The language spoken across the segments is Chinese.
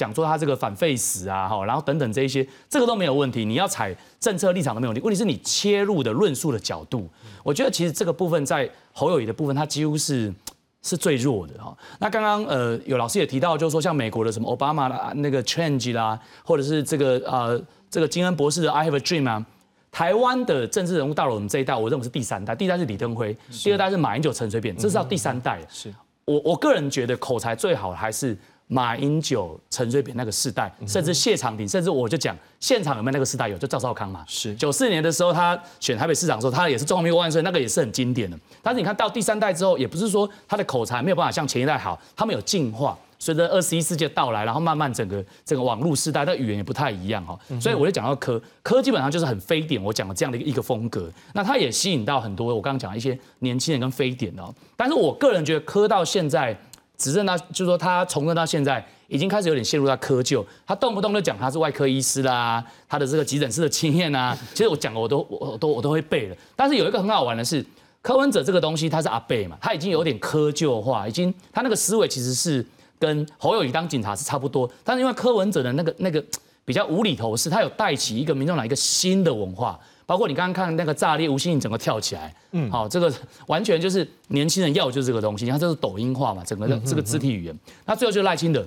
讲说他这个反废死啊，哈，然后等等这一些，这个都没有问题。你要采政策立场都没有问题，问题是你切入的论述的角度，我觉得其实这个部分在侯友谊的部分，他几乎是是最弱的哈。那刚刚呃有老师也提到，就是说像美国的什么奥巴马啦、那个 Change 啦，或者是这个呃这个金恩博士的 I Have a Dream 啊。台湾的政治人物到了我们这一代，我认为是第三代，第一代是李登辉，第二代是马英九、陈水扁，这是到第三代。是我我个人觉得口才最好还是马英九、陈水扁那个世代，甚至谢长廷，甚至我就讲现场有没有那个世代有，就赵少康嘛。是九四年的时候，他选台北市长的时候，他也是中华民国万岁，那个也是很经典的。但是你看到第三代之后，也不是说他的口才没有办法像前一代好，他们有进化。随着二十一世纪到来，然后慢慢整个整个网络时代，的语言也不太一样哈，所以我就讲到科科基本上就是很非典，我讲的这样的一个一个风格，那它也吸引到很多我刚刚讲一些年轻人跟非典哦。但是我个人觉得科到现在执政到，就是说他从政到现在已经开始有点陷入到窠臼，他动不动就讲他是外科医师啦，他的这个急诊室的经验啊，其实我讲我都我都我都会背了。但是有一个很好玩的是，柯文哲这个东西他是阿贝嘛，他已经有点窠臼化，已经他那个思维其实是。跟侯友谊当警察是差不多，但是因为柯文哲的那个那个比较无厘头，是他有带起一个民众党一个新的文化，包括你刚刚看那个炸裂吴欣颖整个跳起来，嗯，好，这个完全就是年轻人要就是这个东西，你看这是抖音化嘛，整个的这个肢体语言，那最后就是赖清德，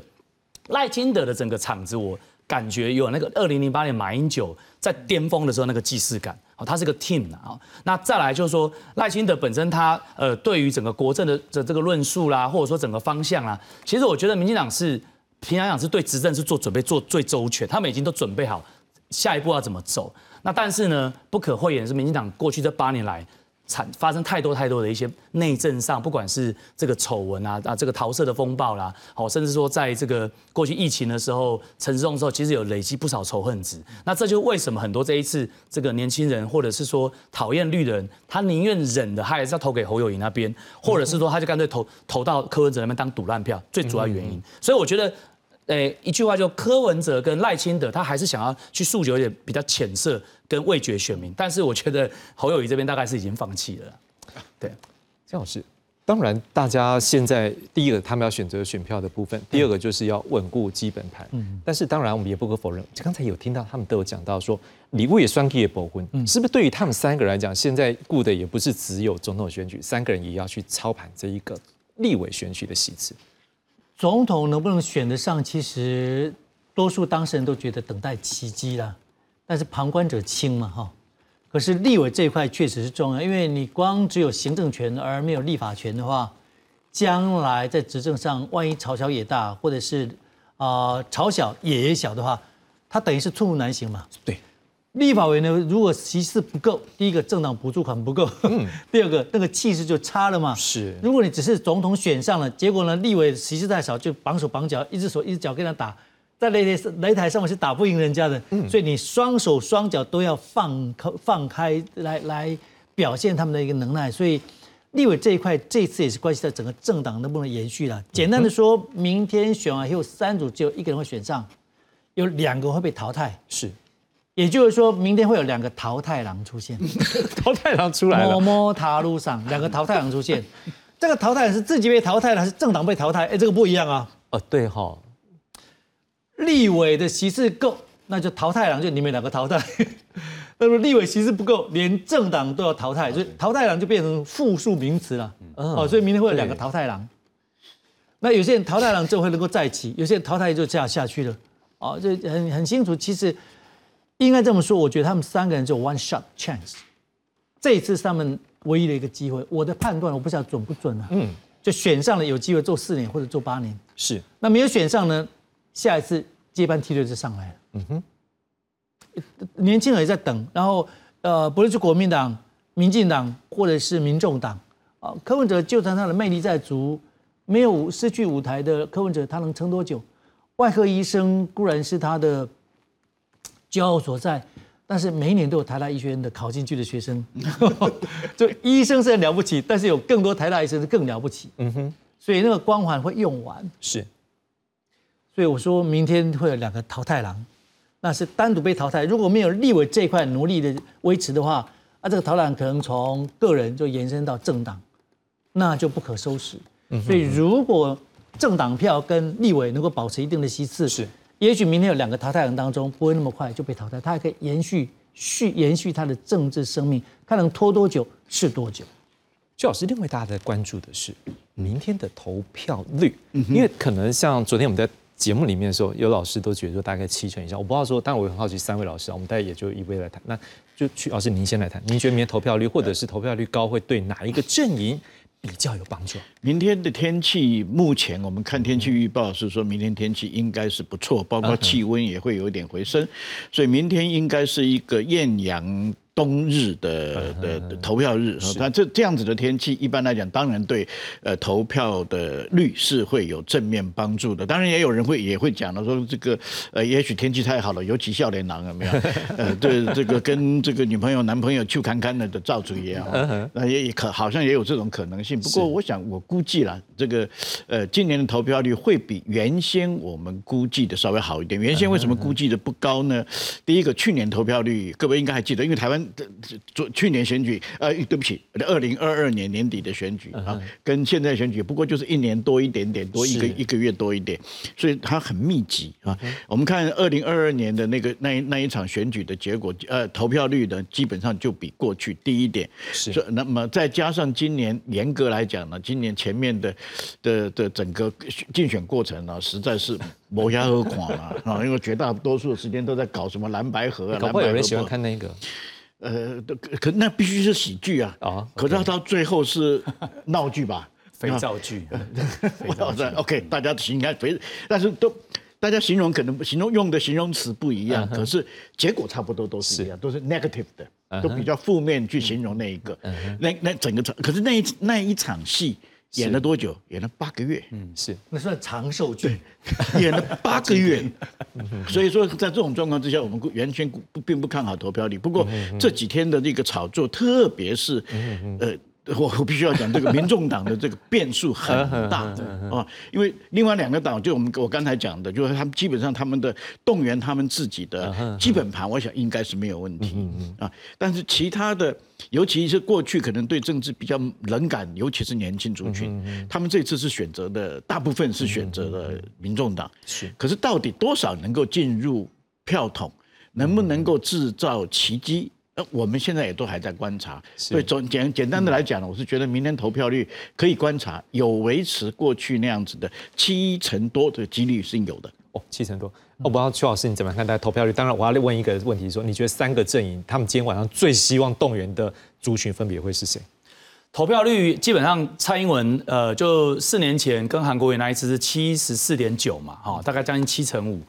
赖清德的整个场子我。感觉有那个二零零八年马英九在巅峰的时候那个既视感，哦，他是个 team 啊，那再来就是说赖清德本身他呃对于整个国政的的这个论述啦，或者说整个方向啦，其实我觉得民进党是平常讲是对执政是做准备做最周全，他们已经都准备好下一步要怎么走。那但是呢，不可讳言是民进党过去这八年来。产发生太多太多的一些内政上，不管是这个丑闻啊啊，这个桃色的风暴啦，好，甚至说在这个过去疫情的时候，陈时中的时候，其实有累积不少仇恨值。那这就为什么很多这一次这个年轻人，或者是说讨厌绿的人，他宁愿忍的，他还是要投给侯友谊那边，或者是说他就干脆投投到柯文哲那边当赌烂票，最主要原因。所以我觉得。诶，一句话就柯文哲跟赖清德，他还是想要去诉求一点比较浅色跟味觉选民，但是我觉得侯友谊这边大概是已经放弃了。对，姜老师，当然大家现在第一个他们要选择选票的部分，第二个就是要稳固基本盘。嗯，但是当然我们也不可否认，刚才有听到他们都有讲到说礼物也双 K 也保婚，是不是对于他们三个人来讲，现在顾的也不是只有总统选举，三个人也要去操盘这一个立委选举的席次。总统能不能选得上？其实多数当事人都觉得等待奇迹了，但是旁观者清嘛，哈。可是立委这一块确实是重要，因为你光只有行政权而没有立法权的话，将来在执政上，万一朝小野大，或者是啊朝小野也小的话，他等于是寸步难行嘛。对。立法委呢，如果席次不够，第一个政党补助款不够，第二个那个气势就差了嘛。是，如果你只是总统选上了，结果呢，立委席次太少，就绑手绑脚，一只手一只脚跟他打，在擂台擂台上面是打不赢人家的。所以你双手双脚都要放开放开来来表现他们的一个能耐。所以立委这一块，这次也是关系到整个政党能不能延续了。简单的说，明天选完以后，三组只有一个人会选上，有两个会被淘汰。是。也就是说，明天会有两个淘汰狼出现，淘汰狼出来了。摸摸塔路上，两个淘汰狼出现，这个淘汰是自己被淘汰了，还是政党被淘汰？哎，这个不一样啊。哦，对哈。立委的席次够，那就淘汰狼就你们两个淘汰。那么立委席次不够，连政党都要淘汰，所以淘汰狼就变成复数名词了。哦，所以明天会有两个淘汰狼。那有些人淘汰狼就会能够再起，有些人淘汰就这样下去了。哦，这很很清楚，其实。应该这么说，我觉得他们三个人就 one shot chance，这一次是他们唯一的一个机会。我的判断我不知道准不准啊。嗯，就选上了有机会做四年或者做八年。是，那没有选上呢？下一次接班梯队就上来了。嗯哼，年轻人也在等。然后呃，不论是国民党、民进党或者是民众党啊，柯文哲就算他的魅力在足，没有失去舞台的柯文哲，他能撑多久？外科医生固然是他的。骄傲所在，但是每一年都有台大医学院的考进去的学生，就医生是很了不起，但是有更多台大医生是更了不起。嗯哼，所以那个光环会用完。是，所以我说明天会有两个淘汰狼，那是单独被淘汰。如果没有立委这块努力的维持的话，那这个淘汰狼可能从个人就延伸到政党，那就不可收拾。所以如果政党票跟立委能够保持一定的席次，是。也许明天有两个淘汰人当中不会那么快就被淘汰，他还可以延续续延续他的政治生命，看能拖多久是多久。徐老师，另外大家在关注的是明天的投票率，因为可能像昨天我们在节目里面的时候，有老师都觉得说大概七成以上，我不知道说，但我很好奇三位老师啊，我们大概也就一位来谈，那就去老师您先来谈，您觉得明天投票率或者是投票率高会对哪一个阵营比较有帮助？明天的天气，目前我们看天气预报是说明天天气应该是不错，包括气温也会有一点回升，所以明天应该是一个艳阳。冬日的的的投票日，那这这样子的天气，一般来讲，当然对呃投票的率是会有正面帮助的。当然也有人会也会讲了，说这个呃，也许天气太好了，尤其笑脸郎有没有？呃，对这个跟这个女朋友男朋友去看看的的造主也好，那也也可好像也有这种可能性。不过我想我估计了，这个呃今年的投票率会比原先我们估计的稍微好一点。原先为什么估计的不高呢？第一个，去年投票率各位应该还记得，因为台湾。昨去年选举，呃，对不起，二零二二年年底的选举啊，跟现在选举不过就是一年多一点点，多一个一个月多一点，所以它很密集啊。我们看二零二二年的那个那那一场选举的结果，呃，投票率呢基本上就比过去低一点。是，那么再加上今年严格来讲呢，今年前面的的的整个竞选过程呢，实在是磨牙和垮了啊，因为绝大多数的时间都在搞什么蓝白河啊，搞不好有人喜欢看那个。呃，可可那必须是喜剧啊！啊，可是到最后是闹剧吧？肥皂剧，肥皂剧。OK，大家形容肥，但是都大家形容可能形容用的形容词不一样，可是结果差不多都是一样，都是 negative 的，都比较负面去形容那一个。那那整个场，可是那一那一场戏。演了多久？演了八个月。嗯，是，那算长寿剧。演了八个月，所以说在这种状况之下，我们原先不并不看好投票率。不过这几天的那个炒作，特别是呃。我我必须要讲这个民众党的这个变数很大啊，因为另外两个党就我们我刚才讲的，就是他们基本上他们的动员他们自己的基本盘，我想应该是没有问题啊。但是其他的，尤其是过去可能对政治比较冷感，尤其是年轻族群，他们这次是选择的大部分是选择了民众党，是。可是到底多少能够进入票桶，能不能够制造奇迹？呃，我们现在也都还在观察，所以总简简单的来讲呢，我是觉得明天投票率可以观察，有维持过去那样子的七成多的几率是有的。哦，七成多。我不知道邱老师你怎么看待投票率？当然，我要问一个问题，说你觉得三个阵营他们今天晚上最希望动员的族群分别会是谁？投票率基本上蔡英文，呃，就四年前跟韩国瑜那一次是七十四点九嘛，哈，大概将近七成五。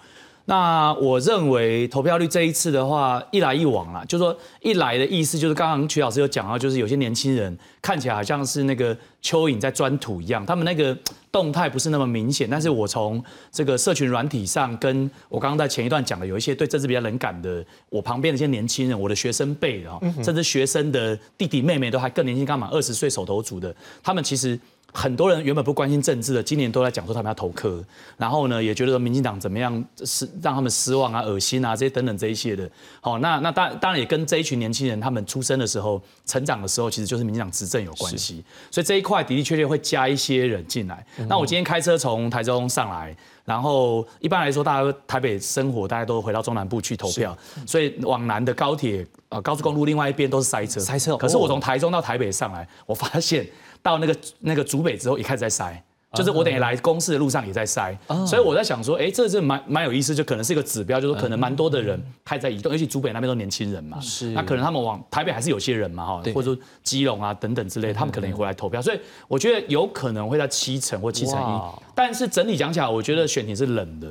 那我认为投票率这一次的话，一来一往啊，就说一来的意思就是刚刚曲老师有讲到，就是有些年轻人看起来好像是那个蚯蚓在钻土一样，他们那个动态不是那么明显。但是我从这个社群软体上，跟我刚刚在前一段讲的，有一些对政治比较冷感的，我旁边的一些年轻人，我的学生辈的哈，甚至学生的弟弟妹妹都还更年轻，刚满二十岁手头足的，他们其实。很多人原本不关心政治的，今年都在讲说他们要投科，然后呢，也觉得说民进党怎么样是让他们失望啊、恶心啊这些等等这一些的。好，那那当当然也跟这一群年轻人他们出生的时候、成长的时候，其实就是民进党执政有关系。所以这一块的的确确会加一些人进来。那我今天开车从台中上来，然后一般来说大家台北生活，大家都回到中南部去投票，所以往南的高铁啊高速公路另外一边都是塞车。塞车。可是我从台中到台北上来，我发现。到那个那个竹北之后，也开始在塞，就是我等于来公司的路上也在塞，所以我在想说，哎，这是蛮蛮有意思，就可能是一个指标，就是可能蛮多的人开始在移动，尤其竹北那边都年轻人嘛，是，那可能他们往台北还是有些人嘛，哈，或者说基隆啊等等之类，他们可能也回来投票，所以我觉得有可能会在七成或七成一，但是整体讲起来，我觉得选情是冷的，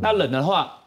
那冷的话。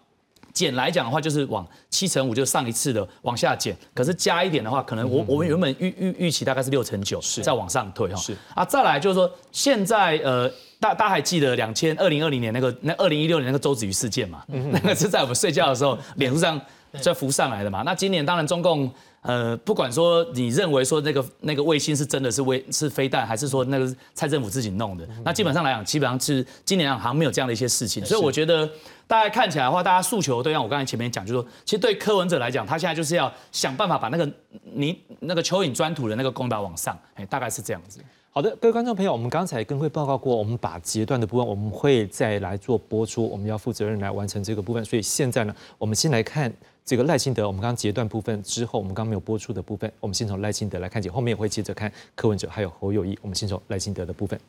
减来讲的话，就是往七成五，就上一次的往下减。可是加一点的话，可能我我们原本预预预期大概是六成九，再往上推哈。是啊，再来就是说，现在呃，大大家还记得两千二零二零年那个那二零一六年那个周子瑜事件嘛？那个是在我们睡觉的时候，脸书上在浮上来的嘛。那今年当然中共。呃，不管说你认为说那个那个卫星是真的是卫是飞弹，还是说那个蔡政府自己弄的，那基本上来讲，基本上是今年好像没有这样的一些事情，所以我觉得大家看起来的话，大家诉求都像我刚才前面讲，就是说，其实对柯文哲来讲，他现在就是要想办法把那个你那个蚯蚓钻土的那个功劳往上，哎，大概是这样子。好的，各位观众朋友，我们刚才跟会报告过，我们把截断的部分，我们会再来做播出，我们要负责任来完成这个部分。所以现在呢，我们先来看这个赖清德，我们刚刚截断部分之后，我们刚刚没有播出的部分，我们先从赖清德来看起，后面也会接着看柯文哲还有侯友谊。我们先从赖清德的部分。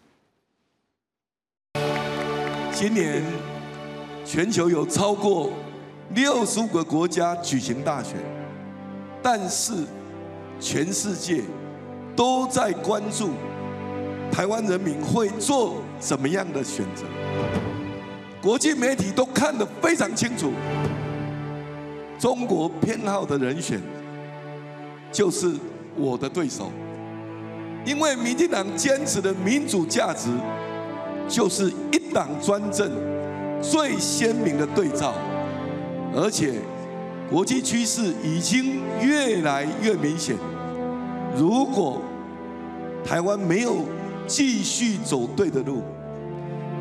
今年全球有超过六十五个国家举行大选，但是全世界都在关注台湾人民会做怎么样的选择。国际媒体都看得非常清楚，中国偏好的人选就是我的对手，因为民进党坚持的民主价值。就是一党专政最鲜明的对照，而且国际趋势已经越来越明显。如果台湾没有继续走对的路，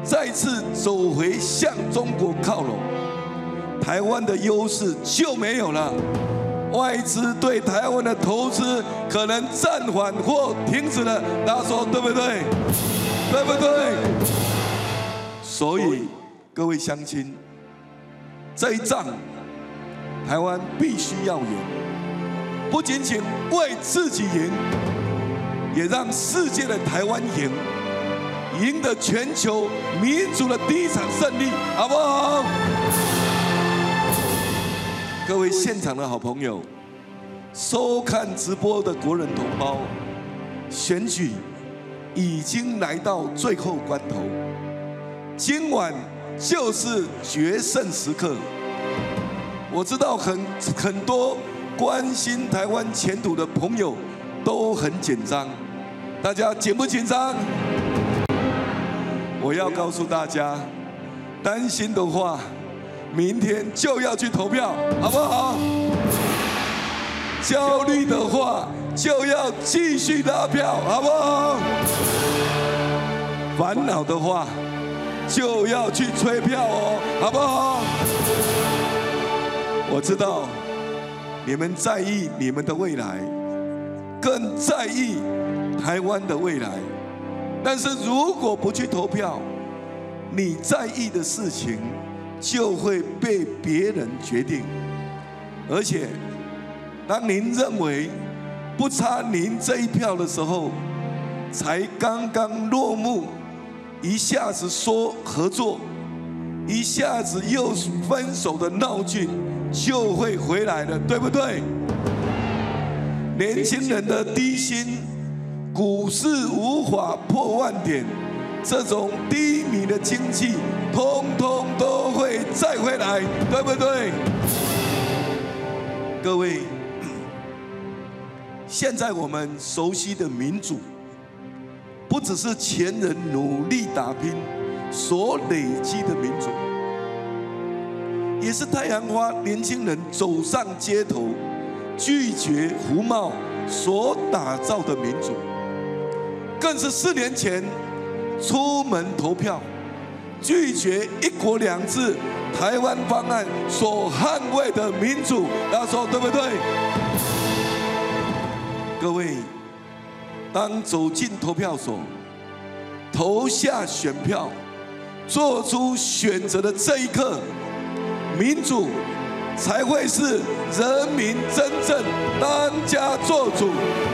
再次走回向中国靠拢，台湾的优势就没有了。外资对台湾的投资可能暂缓或停止了。大家说对不对？对不对？所以，各位乡亲，这一仗台湾必须要赢，不仅仅为自己赢，也让世界的台湾赢，赢得全球民主的第一场胜利，好不好？各位现场的好朋友，收看直播的国人同胞，选举已经来到最后关头。今晚就是决胜时刻。我知道很很多关心台湾前途的朋友都很紧张，大家紧不紧张？我要告诉大家，担心的话，明天就要去投票，好不好？焦虑的话，就要继续拉票，好不好？烦恼的话。就要去催票哦，好不好？我知道你们在意你们的未来，更在意台湾的未来。但是如果不去投票，你在意的事情就会被别人决定。而且，当您认为不差您这一票的时候，才刚刚落幕。一下子说合作，一下子又分手的闹剧就会回来了，对不对？年轻人的低薪，股市无法破万点，这种低迷的经济，通通都会再回来，对不对？各位，现在我们熟悉的民主。不只是前人努力打拼所累积的民主，也是太阳花年轻人走上街头拒绝胡茂所打造的民主，更是四年前出门投票拒绝“一国两制”台湾方案所捍卫的民主。大家说对不对？各位。当走进投票所，投下选票，做出选择的这一刻，民主才会是人民真正当家作主，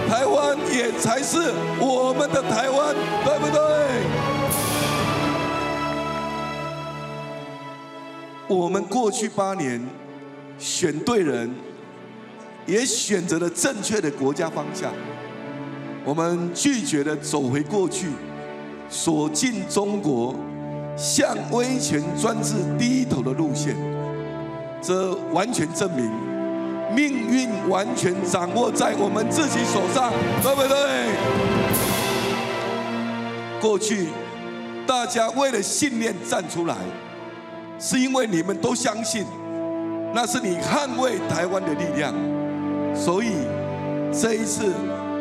台湾也才是我们的台湾，对不对？我们过去八年选对人，也选择了正确的国家方向。我们拒绝了走回过去、锁进中国、向威权专制低头的路线，这完全证明命运完全掌握在我们自己手上，对不对？过去大家为了信念站出来，是因为你们都相信那是你捍卫台湾的力量，所以这一次。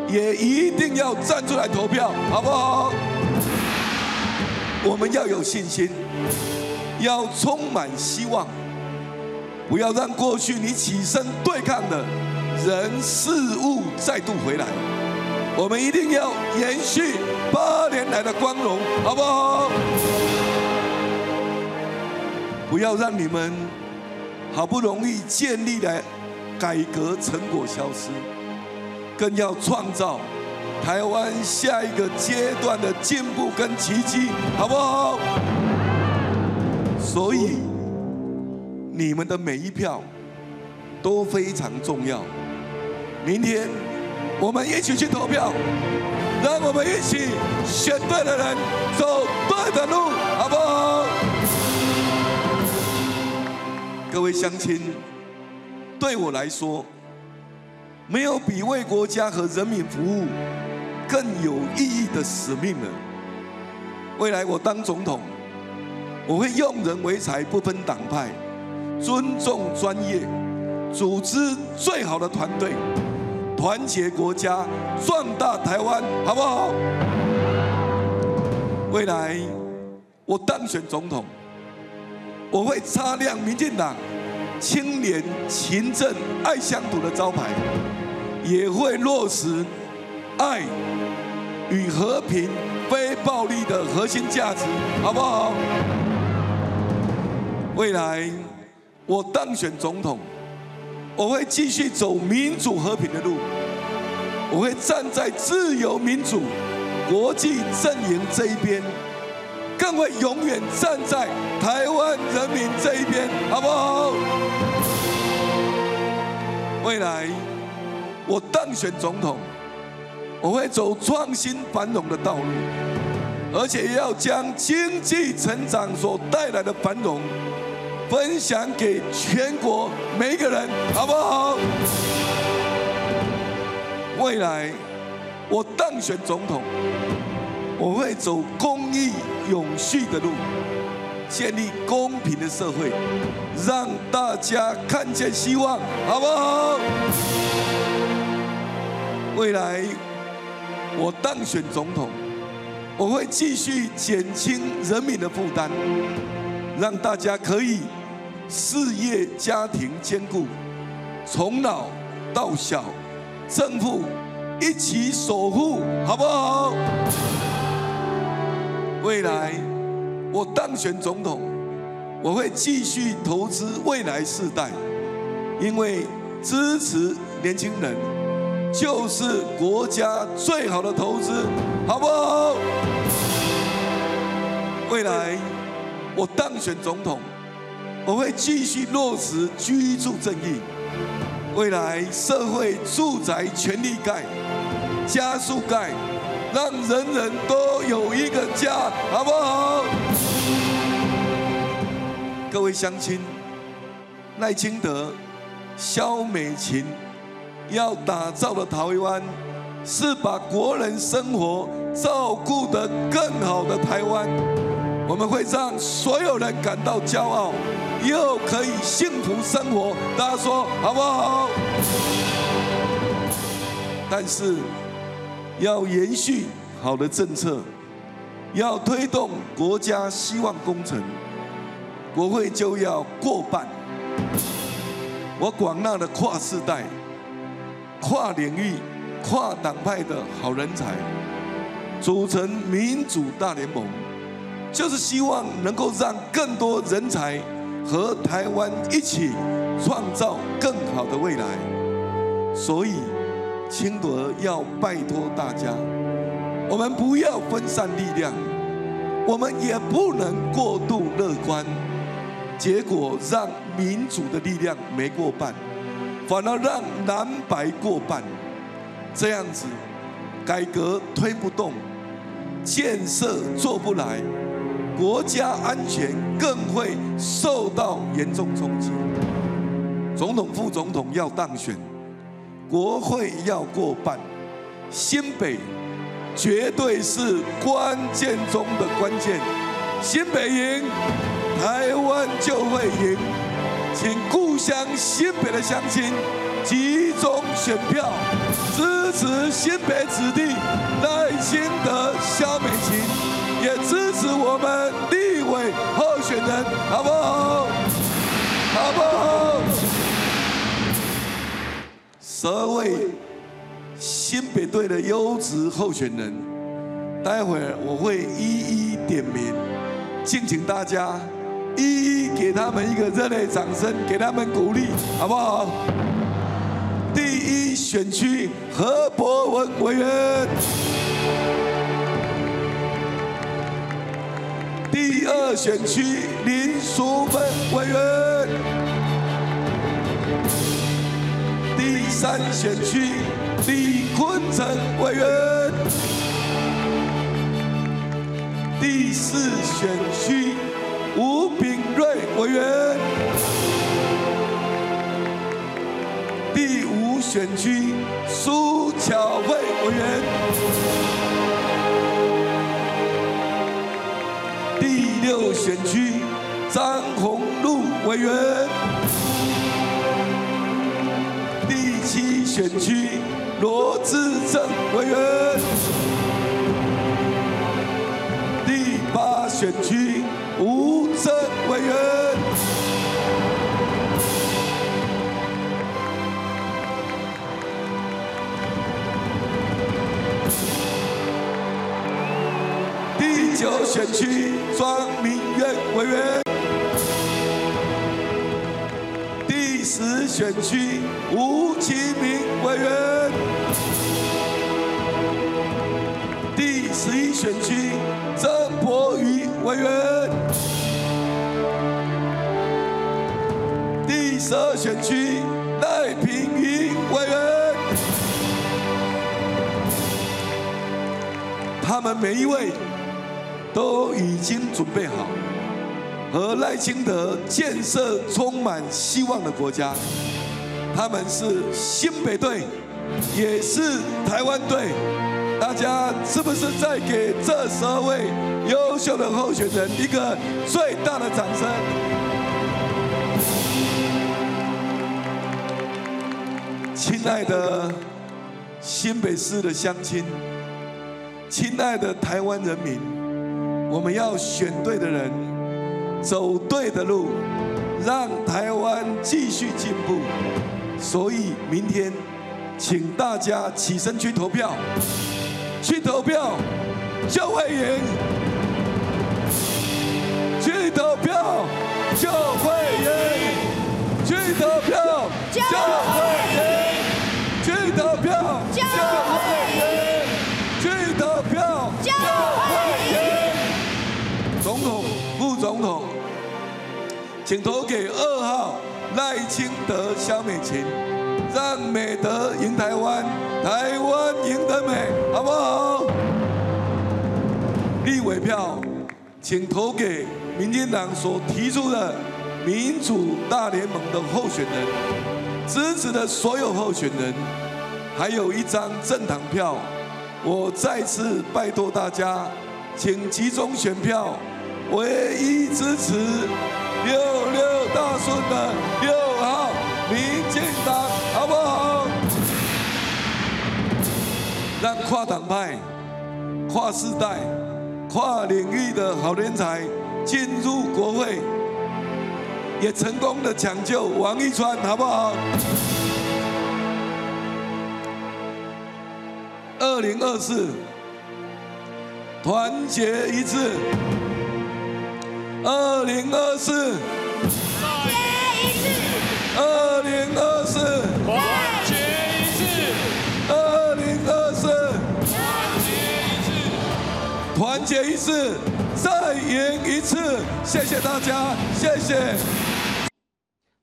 也一定要站出来投票，好不好？我们要有信心，要充满希望，不要让过去你起身对抗的人事物再度回来。我们一定要延续八年来的光荣，好不好？不要让你们好不容易建立的改革成果消失，更要创造台湾下一个阶段的进步跟奇迹，好不好？所以你们的每一票都非常重要。明天我们一起去投票，让我们一起选对的人，走对的路，好不好？各位乡亲，对我来说，没有比为国家和人民服务更有意义的使命了。未来我当总统，我会用人为才，不分党派，尊重专业，组织最好的团队，团结国家，壮大台湾，好不好？未来我当选总统。我会擦亮民进党清廉、勤政、爱乡土的招牌，也会落实爱与和平、非暴力的核心价值，好不好？未来我当选总统，我会继续走民主和平的路，我会站在自由民主国际阵营这一边。更会永远站在台湾人民这一边，好不好？未来我当选总统，我会走创新繁荣的道路，而且要将经济成长所带来的繁荣分享给全国每一个人，好不好？未来我当选总统。我会走公益永续的路，建立公平的社会，让大家看见希望，好不好？未来我当选总统，我会继续减轻人民的负担，让大家可以事业家庭兼顾，从老到小，政府一起守护，好不好？未来我当选总统，我会继续投资未来世代，因为支持年轻人就是国家最好的投资，好不好？未来我当选总统，我会继续落实居住正义，未来社会住宅全力盖，加速盖。让人人都有一个家，好不好？各位乡亲，赖清德、萧美琴要打造的台湾，是把国人生活照顾得更好的台湾。我们会让所有人感到骄傲，又可以幸福生活。大家说好不好？但是。要延续好的政策，要推动国家希望工程，国会就要过半。我广纳的跨世代、跨领域、跨党派的好人才，组成民主大联盟，就是希望能够让更多人才和台湾一起创造更好的未来。所以。清德要拜托大家，我们不要分散力量，我们也不能过度乐观，结果让民主的力量没过半，反而让蓝白过半，这样子改革推不动，建设做不来，国家安全更会受到严重冲击。总统、副总统要当选。国会要过半，新北绝对是关键中的关键。新北赢，台湾就会赢。请故乡新北的乡亲集中选票，支持新北子弟赖清德、萧美琴，也支持我们立委候选人，好不好？好不好？社会。新北队的优质候选人，待会儿我会一一点名，敬请大家一一给他们一个热烈掌声，给他们鼓励，好不好？第一选区何博文委员，第二选区林淑芬委员，第三选区李坤城委员，第四选区吴炳瑞委员。第五选区苏巧慧委员，第六选区张宏禄委员，七选区罗志正委员，第八选区吴正委员。第九选区庄明渊委员，第十选区吴其明委员，第十一选区曾博宇委员，第十二选区赖平云委员。他们每一位都已经准备好和赖清德建设充满希望的国家。他们是新北队，也是台湾队。大家是不是在给这十二位优秀的候选人一个最大的掌声？亲爱的新北市的乡亲。亲爱的台湾人民，我们要选对的人，走对的路，让台湾继续进步。所以明天，请大家起身去投票，去投票就会赢，去投票就会赢，去投票就会请投给二号赖清德、萧美琴，让美德赢台湾，台湾赢得美，好不好？立委票，请投给民进党所提出的民主大联盟的候选人，支持的所有候选人，还有一张政党票。我再次拜托大家，请集中选票，唯一支持六六大顺的六号民进党，好不好？让跨党派、跨世代、跨领域的好人才进入国会，也成功的抢救王一川，好不好？二零二四，团结一致。二零二四，二零二四，团结一致，二零二四，团结一致。团结一致，再赢一次。谢谢大家，谢谢。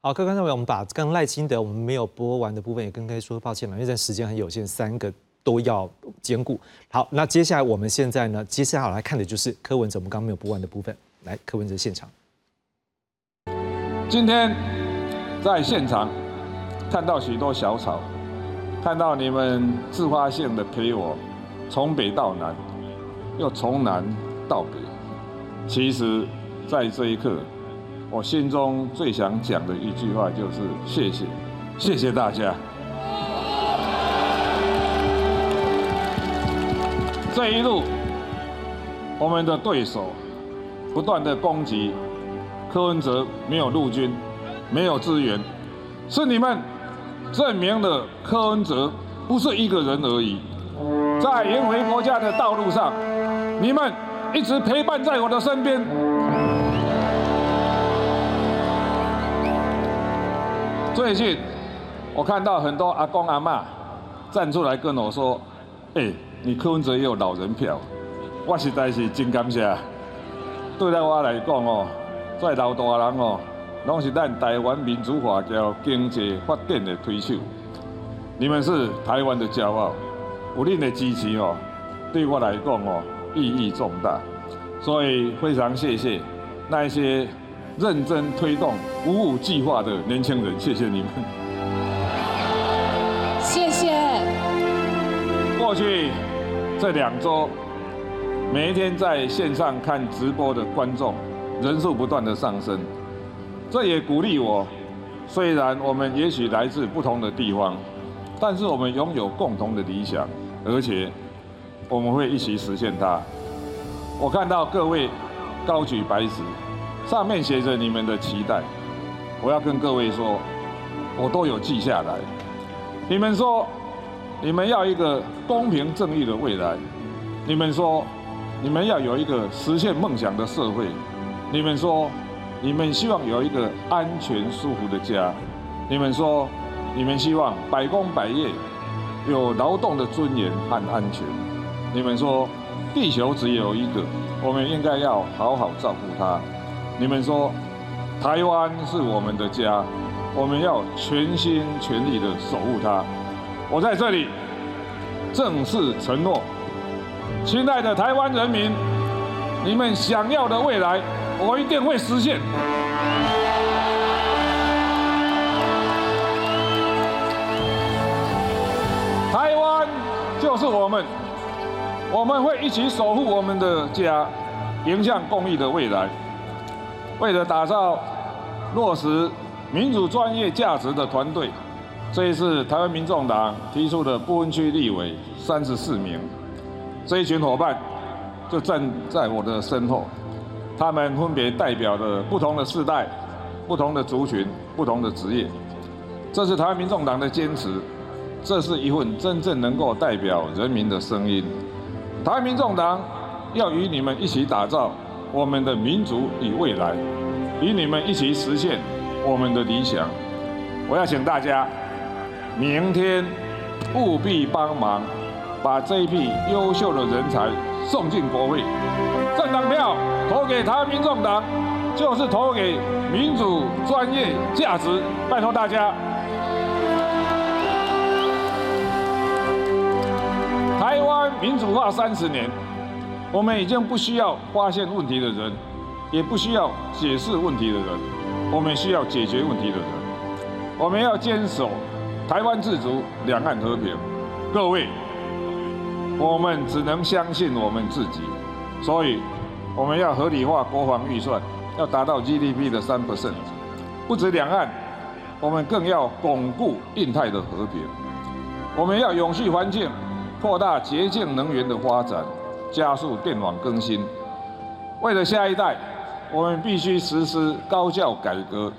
好，各位观众朋友，我们把刚赖清德我们没有播完的部分也跟各位说抱歉了，因为这时间很有限，三个都要兼顾。好，那接下来我们现在呢，接下来来看的就是柯文哲，我们刚刚没有播完的部分。来，柯文哲现场。今天在现场看到许多小草，看到你们自发性的陪我从北到南，又从南到北。其实，在这一刻，我心中最想讲的一句话就是谢谢，谢谢大家。这一路，我们的对手不断的攻击，柯文哲没有陆军，没有资源，是你们证明了柯文哲不是一个人而已。在赢回国家的道路上，你们一直陪伴在我的身边。最近，我看到很多阿公阿妈站出来跟我说：“哎，你柯文哲也有老人票。”我实在是真感谢。对待我来讲哦，在老大人哦，拢是咱台湾民主化交经济发展的推手。你们是台湾的骄傲，有恁的支持哦，对我来讲哦，意义重大。所以非常谢谢那一些认真推动五五计划的年轻人，谢谢你们。谢谢。过去这两周，每一天在线上看直播的观众人数不断的上升，这也鼓励我。虽然我们也许来自不同的地方，但是我们拥有共同的理想，而且我们会一起实现它。我看到各位高举白纸，上面写着你们的期待。我要跟各位说，我都有记下来。你们说，你们要一个公平正义的未来。你们说，你们要有一个实现梦想的社会。你们说，你们希望有一个安全舒服的家。你们说，你们希望百工百业有劳动的尊严和安全。你们说，地球只有一个，我们应该要好好照顾它。你们说，台湾是我们的家，我们要全心全力的守护它。我在这里正式承诺，亲爱的台湾人民，你们想要的未来，我一定会实现。台湾就是我们，我们会一起守护我们的家，迎向公益的未来。为了打造落实民主专业价值的团队，这一次台湾民众党提出的不分区立委三十四名，这一群伙伴就站在我的身后，他们分别代表了不同的世代、不同的族群、不同的职业。这是台湾民众党的坚持，这是一份真正能够代表人民的声音。台湾民众党要与你们一起打造我们的民族与未来，与你们一起实现我们的理想。我要请大家明天务必帮忙，把这一批优秀的人才送进国会。政党票投给台湾民众党，就是投给民主、专业、价值。拜托大家。台湾民主化三十年，我们已经不需要发现问题的人，也不需要解释问题的人，我们需要解决问题的人。我们要坚守台湾自主、两岸和平。各位，我们只能相信我们自己，所以我们要合理化国防预算，要达到 GDP 的三不胜。不止两岸，我们更要巩固印太的和平。我们要永续环境。扩大洁净能源的发展，加速电网更新。为了下一代，我们必须实施高教改革，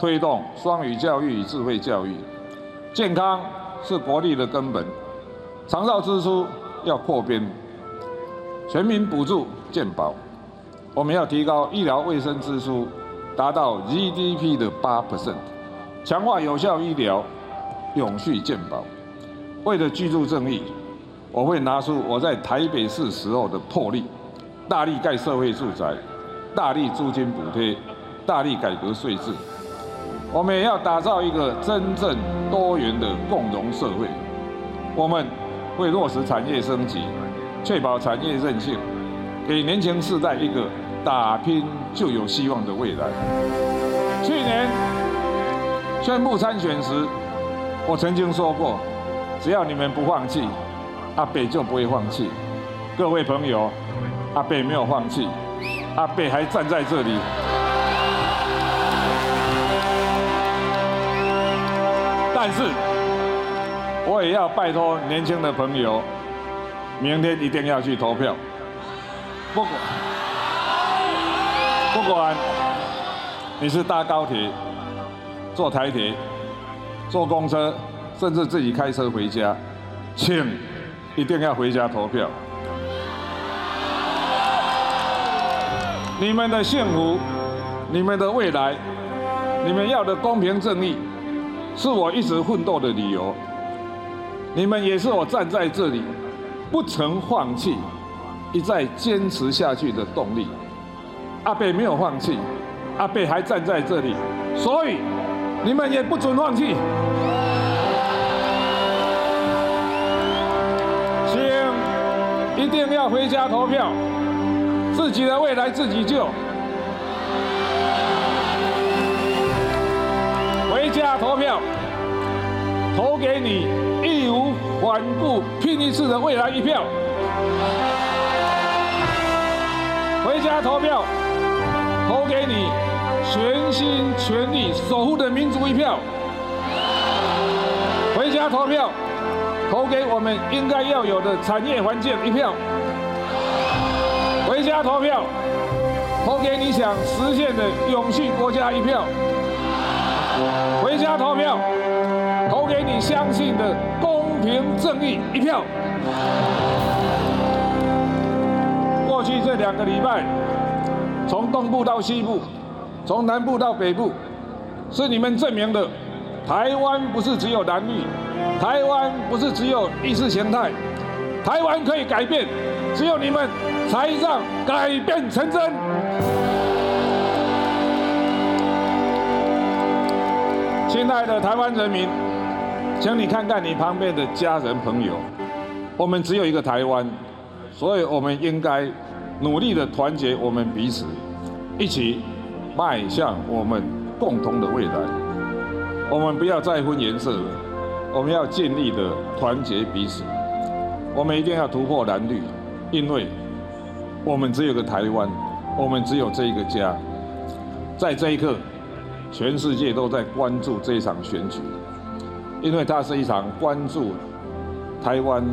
推动双语教育与智慧教育。健康是国力的根本，长照支出要扩编，全民补助健保。我们要提高医疗卫生支出，达到 GDP 的八 percent，强化有效医疗，永续健保。为了居住正义。我会拿出我在台北市时候的魄力，大力盖社会住宅，大力租金补贴，大力改革税制。我们要打造一个真正多元的共荣社会。我们会落实产业升级，确保产业韧性，给年轻世代一个打拼就有希望的未来。去年宣布参选时，我曾经说过，只要你们不放弃。阿北就不会放弃，各位朋友，阿北没有放弃，阿北还站在这里。但是，我也要拜托年轻的朋友，明天一定要去投票。不管不管你是搭高铁、坐台铁、坐公车，甚至自己开车回家。请一定要回家投票。你们的幸福，你们的未来，你们要的公平正义，是我一直奋斗的理由。你们也是我站在这里不曾放弃、一再坚持下去的动力。阿北没有放弃，阿北还站在这里，所以你们也不准放弃。请一定要回家投票，自己的未来自己救。回家投票，投给你义无反顾拼一次的未来一票。回家投票，投给你全心全力守护的民族一票。回家投票，投给我们应该要有的产业环境一票。回家投票，投给你想实现的永续国家一票。回家投票，投给你相信的公平正义一票。过去这两个礼拜，从东部到西部，从南部到北部，是你们证明的，台湾不是只有蓝绿，台湾不是只有意识形态，台湾可以改变，只有你们才让改变成真。亲爱的台湾人民，请你看看你旁边的家人朋友，我们只有一个台湾，所以我们应该努力的团结我们彼此，一起迈向我们共同的未来。我们不要再分颜色了，我们要尽力的团结彼此。我们一定要突破蓝绿，因为我们只有个台湾，我们只有这一个家。在这一刻，全世界都在关注这场选举，因为它是一场关注台湾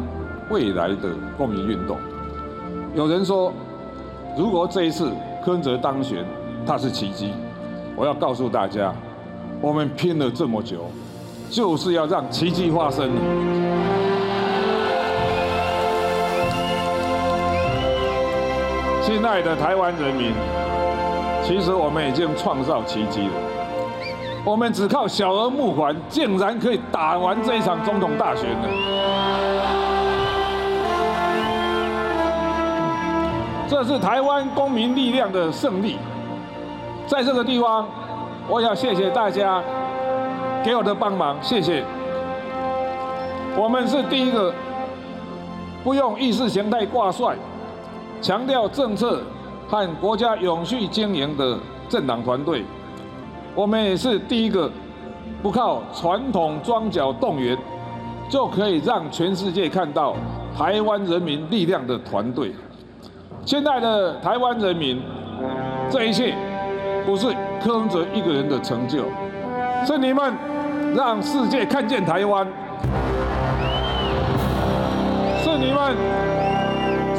未来的公民运动。有人说，如果这一次柯文哲当选，他是奇迹。我要告诉大家，我们拼了这么久，就是要让奇迹发生。亲爱的台湾人民，其实我们已经创造奇迹了。我们只靠小额募款，竟然可以打完这一场总统大选了。这是台湾公民力量的胜利。在这个地方，我要谢谢大家给我的帮忙，谢谢。我们是第一个不用意识形态挂帅。强调政策和国家永续经营的政党团队，我们也是第一个不靠传统庄脚动员就可以让全世界看到台湾人民力量的团队。现在的台湾人民，这一切不是柯文哲一个人的成就，是你们让世界看见台湾，是你们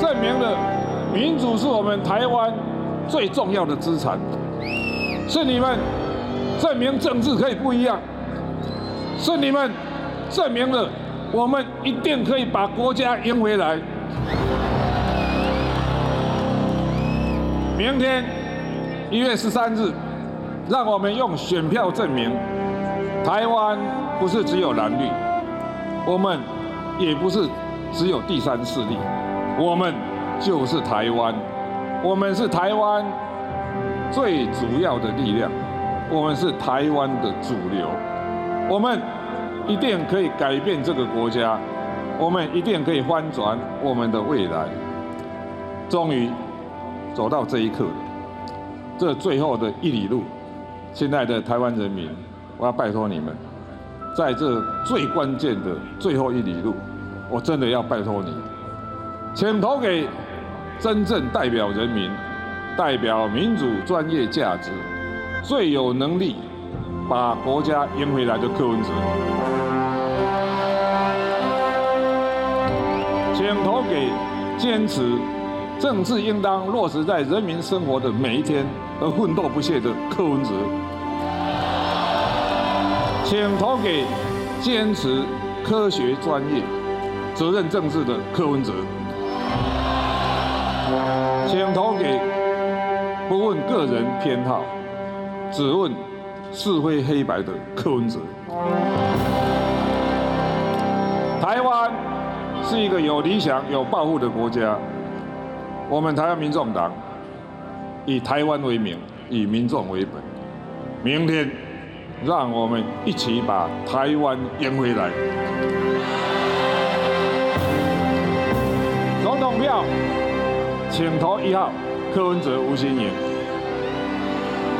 证明了。民主是我们台湾最重要的资产，是你们证明政治可以不一样，是你们证明了我们一定可以把国家赢回来。明天一月十三日，让我们用选票证明，台湾不是只有蓝绿，我们也不是只有第三势力，我们。就是台湾，我们是台湾最主要的力量，我们是台湾的主流，我们一定可以改变这个国家，我们一定可以翻转我们的未来。终于走到这一刻了，这最后的一里路，亲爱的台湾人民，我要拜托你们，在这最关键的最后一里路，我真的要拜托你，请投给。真正代表人民、代表民主专业价值、最有能力把国家赢回来的柯文哲，请投给坚持政治应当落实在人民生活的每一天而奋斗不懈的柯文哲，请投给坚持科学专业。责任政治的柯文哲，请投给不问个人偏好，只问是非黑白的柯文哲。台湾是一个有理想、有抱负的国家，我们台湾民众党以台湾为名，以民众为本。明天，让我们一起把台湾赢回来。总统票，请投一号柯文哲、吴欣颖；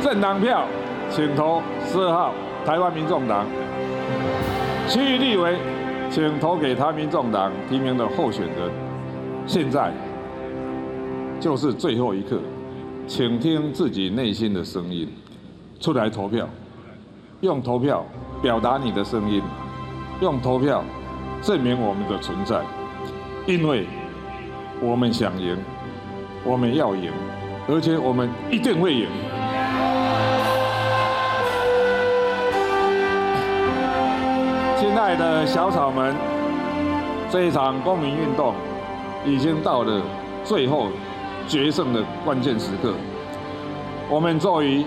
政党票，请投十二号台湾民众党。区域立委，请投给台民众党提名的候选人。现在就是最后一刻，请听自己内心的声音。出来投票，用投票表达你的声音，用投票证明我们的存在，因为我们想赢，我们要赢，而且我们一定会赢。亲爱的小草们，这一场公民运动已经到了最后决胜的关键时刻，我们终于。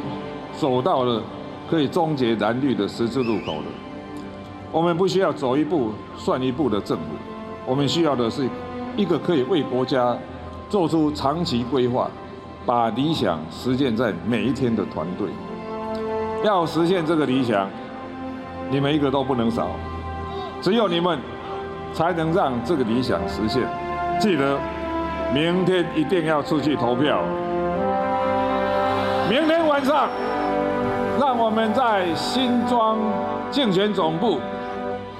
走到了可以终结蓝绿的十字路口了。我们不需要走一步算一步的政府，我们需要的是一个可以为国家做出长期规划、把理想实现在每一天的团队。要实现这个理想，你们一个都不能少，只有你们才能让这个理想实现。记得明天一定要出去投票。明天晚上。让我们在新庄竞选总部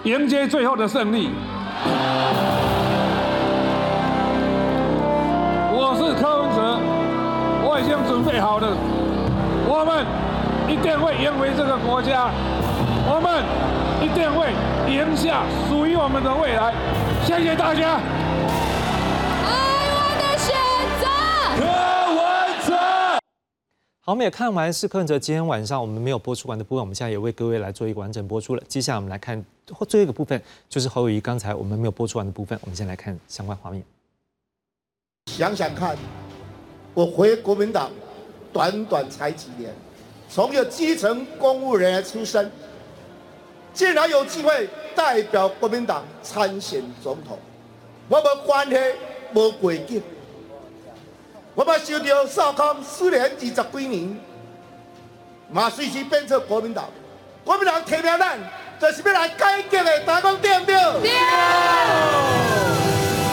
迎接最后的胜利。我是柯文哲，我已经准备好了，我们一定会赢回这个国家，我们一定会赢下属于我们的未来。谢谢大家。好，我们也看完是柯文哲今天晚上我们没有播出完的部分，我们现在也为各位来做一个完整播出了。接下来我们来看最后一个部分，就是侯友谊刚才我们没有播出完的部分，我们先来看相关画面。想想看，我回国民党短短才几年，从一个基层公务人员出身，竟然有机会代表国民党参选总统，我无关系，无背景。我们受到少康四年二十几年，嘛随时变成国民党。国民党提名咱，就是要来改革的，大家讲对不对？对。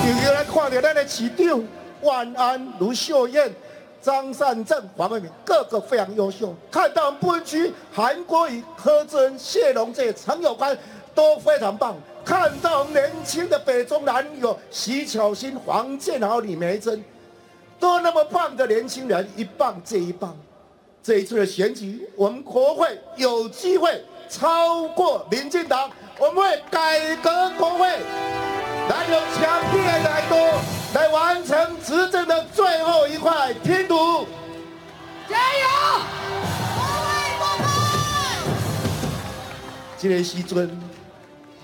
又要来看到咱的市长万安、卢秀燕、张善政、黄伟明，个个非常优秀。看到不分区韩国瑜、柯尊、谢龙这陈有关都非常棒。看到我们年轻的北中南有徐巧芯、黄建豪、李梅珍。都那么棒的年轻人，一棒接一棒。这一次的选举，我们国会有机会超过民进党，我们会改革国会，来有强力的来多来完成执政的最后一块拼图。加油！这个时阵，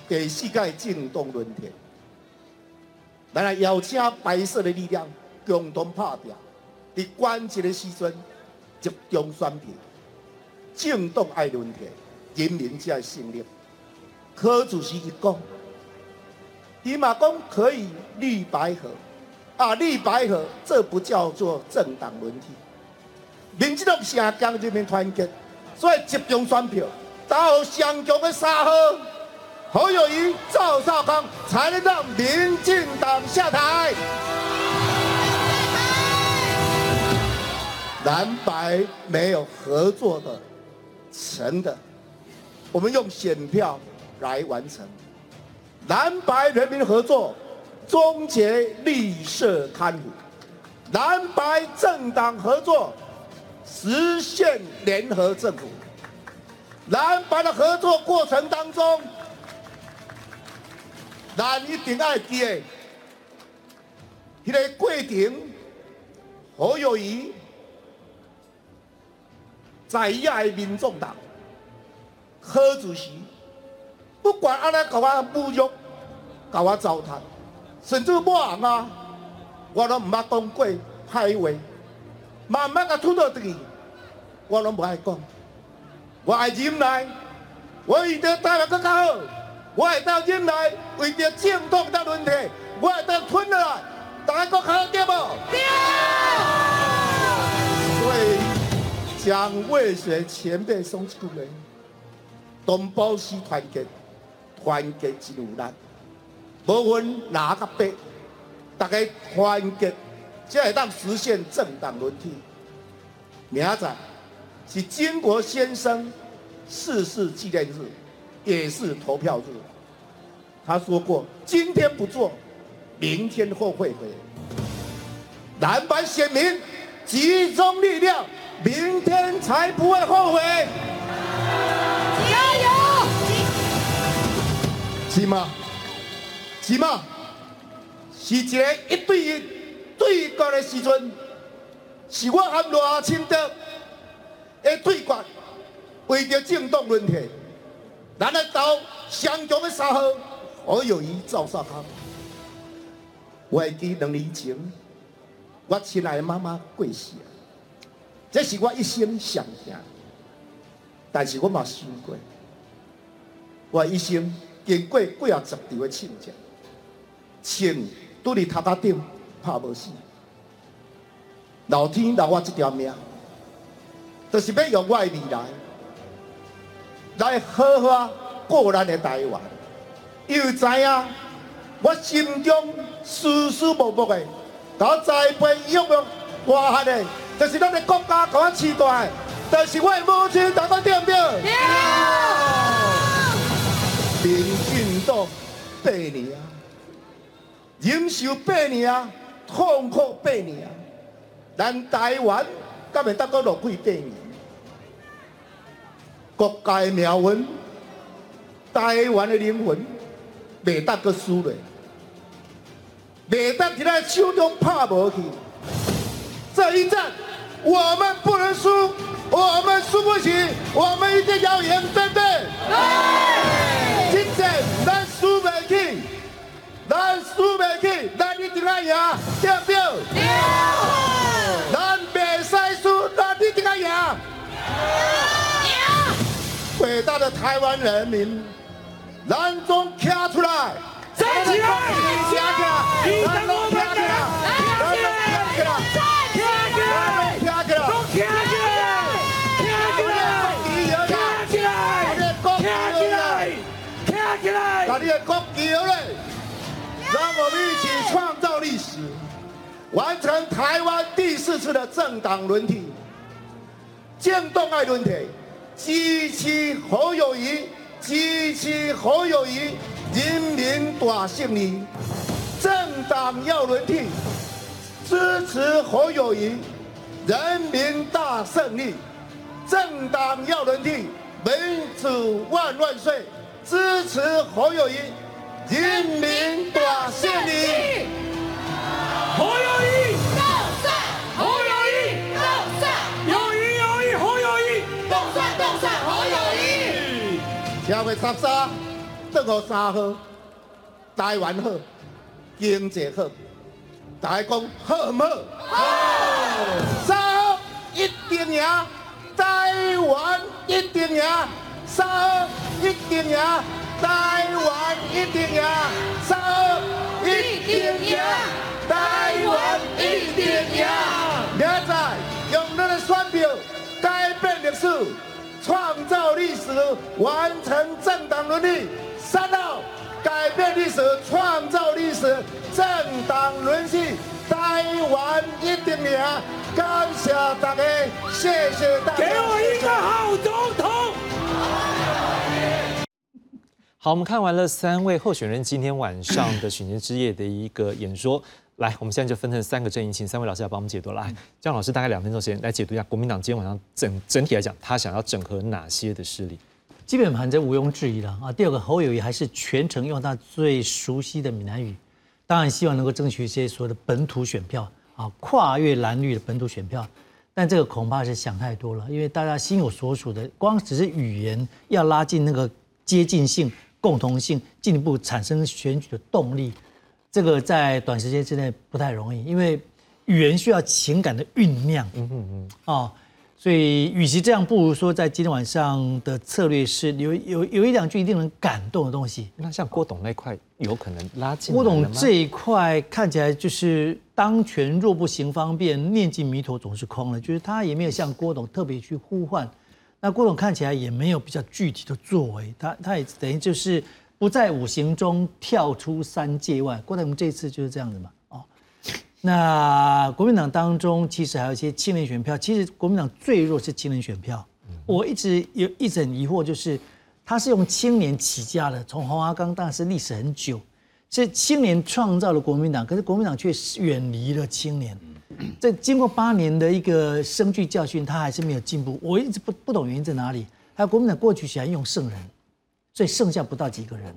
给世界震动轮天，来邀请白色的力量。共同拍拼，在关键的时阵集中选票，政党爱轮替，人民才会胜利。柯主席一讲，伊嘛讲可以绿白合，啊立白河，这不叫做政党轮替。民进党成江人民团结，所以集中选票，打好上强的沙河，侯友谊、赵少康，才能让民进党下台。蓝白没有合作的成的，我们用选票来完成。蓝白人民合作，终结绿色贪腐；蓝白政党合作，实现联合政府。蓝白的合作过程当中，蓝一定爱记的，迄个过程，何友谊。在野的民众党，柯主席不管安尼搞我侮辱，搞我糟蹋，甚至我啊，我拢毋捌讲过歹话，慢慢甲吐到去，我拢无爱讲。我爱忍耐，我为着台湾更较好，我会当忍耐，为着正统的问题，我会当吞落来，大家讲好对无？对。所以蒋渭水前辈送出来，东保是团结，团结真有力。无分哪个北，大家团结，才会当实现政党轮替。明仔是金国先生逝世纪念日，也是投票日。他说过：“今天不做，明天后悔的。”蓝白选民集中力量，明天才不会后悔。加油！是吗？是吗？是一个一对一对决的时阵，是我和罗清德的对决，为着政党轮替，咱来斗上强的三号何友谊、赵少康。我会记两年前，我亲爱的妈妈过世，这是我一生上惊，但是我嘛想过，我一生经过几啊十场的亲情。枪拄伫头壳顶，拍无死。老天留我一条命，就是要用我的未来来好好过咱的台湾。因为知影我心中丝丝默默的，甲栽培育育活下的，就是咱的国家，甲我期待，就是我的母亲，大家对不对？对。民进党八年啊！忍受八年啊，痛苦八年啊，咱台湾敢会当个落几八年？国家的命运，台湾的灵魂，袂当个输嘞，袂当伫咱手中拍无去。这一战，我们不能输，我们输不起，我们一定要赢，对不对？对。今战咱输袂起。咱输袂起，咱一定要赢，对不对？对。咱袂使输，咱一定要赢。赢。伟大的台湾人民，咱总站出来，站起来，站起来，咱拢站起来，咱拢站起来，让我们一起创造历史，完成台湾第四次的政党轮替。建动爱轮替，支持侯友谊，支持侯友谊，人民大胜利。政党要轮替，支持侯友谊，人民大胜利。政党要轮替，民主万万岁！支持侯友谊。人民大胜利！侯友谊，到站！侯友谊，到站！友谊，友谊，侯友谊，到站，到站！侯友谊。社会十三，正好三号，台湾好，经济好，大家讲好唔好？好！三号一定赢，台湾一定赢，三号一定赢。台湾一定赢，三二一定赢，台湾一定赢。明仔用咱的选票改变历史，创造历史，完成政党轮替。三号改变历史，创造历史，政党轮替，台湾一定赢。感谢大家，谢谢大家。给我一个好总统。好，我们看完了三位候选人今天晚上的选前之夜的一个演说。来，我们现在就分成三个阵营，请三位老师来帮我们解读。来，姜老师大概两分钟时间来解读一下国民党今天晚上整整体来讲，他想要整合哪些的势力？基本盘这毋庸置疑了啊。第二个侯友谊还是全程用他最熟悉的闽南语，当然希望能够争取一些所谓的本土选票啊，跨越蓝绿的本土选票。但这个恐怕是想太多了，因为大家心有所属的，光只是语言要拉近那个接近性。共同性进一步产生选举的动力，这个在短时间之内不太容易，因为语言需要情感的酝酿。嗯嗯嗯。哦，所以与其这样，不如说在今天晚上的策略是有有有一两句一定能感动的东西。那像郭董那块有可能拉近郭董这一块看起来就是当权若不行方便，念尽弥陀总是空了，就是他也没有像郭董特别去呼唤。那郭董看起来也没有比较具体的作为，他他也等于就是不在五行中跳出三界外。郭台铭这次就是这样子嘛，哦，那国民党当中其实还有一些青年选票，其实国民党最弱是青年选票。我一直有一直很疑惑，就是他是用青年起家的，从黄华岗当然是历史很久，是青年创造了国民党，可是国民党却远离了青年。这经过八年的一个生具教训，他还是没有进步。我一直不不懂原因在哪里。还有国民党过去喜欢用圣人，所以剩下不到几个人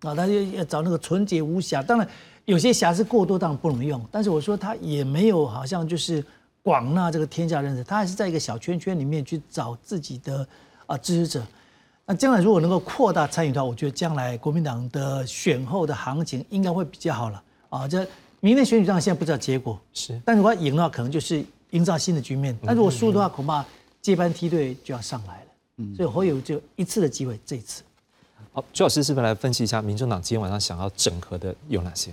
啊，他就要找那个纯洁无瑕。当然有些瑕疵过多，当然不能用。但是我说他也没有好像就是广纳这个天下人士，他还是在一个小圈圈里面去找自己的啊支持者。那将来如果能够扩大参与的话，我觉得将来国民党的选后的行情应该会比较好了啊。这明年选举上现在不知道结果是，但如果赢的话，可能就是营造新的局面。但如果输的话，恐怕接班梯队就要上来了。所以侯友就一次的机会，这一次。好，朱老师是不是来分析一下民众党今天晚上想要整合的有哪些？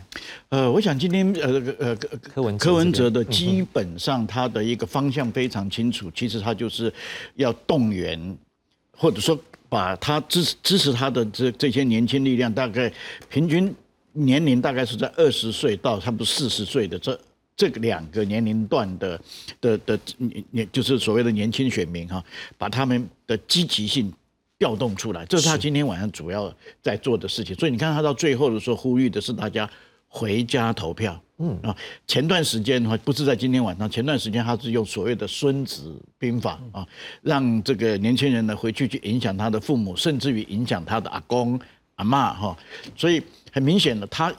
呃，我想今天呃呃柯文柯文哲的基本上他的一个方向非常清楚，其实他就是要动员，或者说把他支持支持他的这这些年轻力量，大概平均。年龄大概是在二十岁到差不多四十岁的这这两个年龄段的的的年年就是所谓的年轻选民哈，把他们的积极性调动出来，这是他今天晚上主要在做的事情。所以你看他到最后的时候呼吁的是大家回家投票。嗯啊，前段时间的话不是在今天晚上，前段时间他是用所谓的孙子兵法啊，让这个年轻人呢回去去影响他的父母，甚至于影响他的阿公。阿妈哈，所以很明显的，他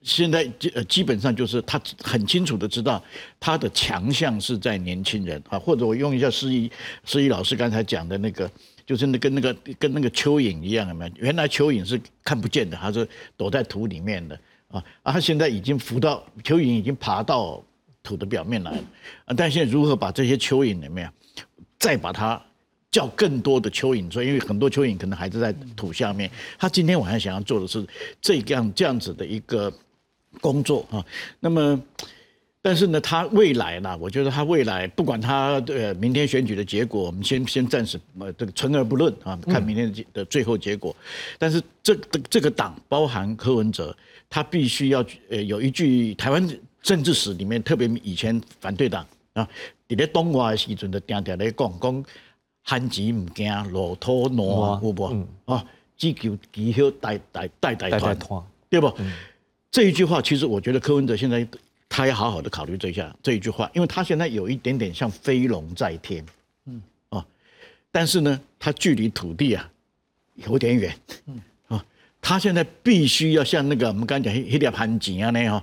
现在基呃基本上就是他很清楚的知道他的强项是在年轻人啊，或者我用一下施仪施仪老师刚才讲的那个，就是那跟那个跟那个蚯蚓一样，有没有？原来蚯蚓是看不见的，它是躲在土里面的啊，啊，他现在已经浮到蚯蚓已经爬到土的表面来了啊，但现在如何把这些蚯蚓里面再把它。叫更多的蚯蚓，所以因为很多蚯蚓可能还是在土下面。他今天晚上想要做的是这样这样子的一个工作啊。那么，但是呢，他未来呢，我觉得他未来不管他呃明天选举的结果，我们先先暂时呃这个存而不论啊，看明天的最后结果。但是这个这个党包含柯文哲，他必须要呃有一句台湾政治史里面特别以前反对党啊，你咧东华的时阵就定定咧讲讲。旱钱唔惊，骆驼难，有无？啊，只求祈福代代代代团，对不？这一句话，其实我觉得柯文哲现在他要好好的考虑这一下这一句话，因为他现在有一点点像飞龙在天，嗯啊，但是呢，他距离土地啊有点远，嗯啊，他现在必须要像那个我们刚讲一粒旱钱啊那样，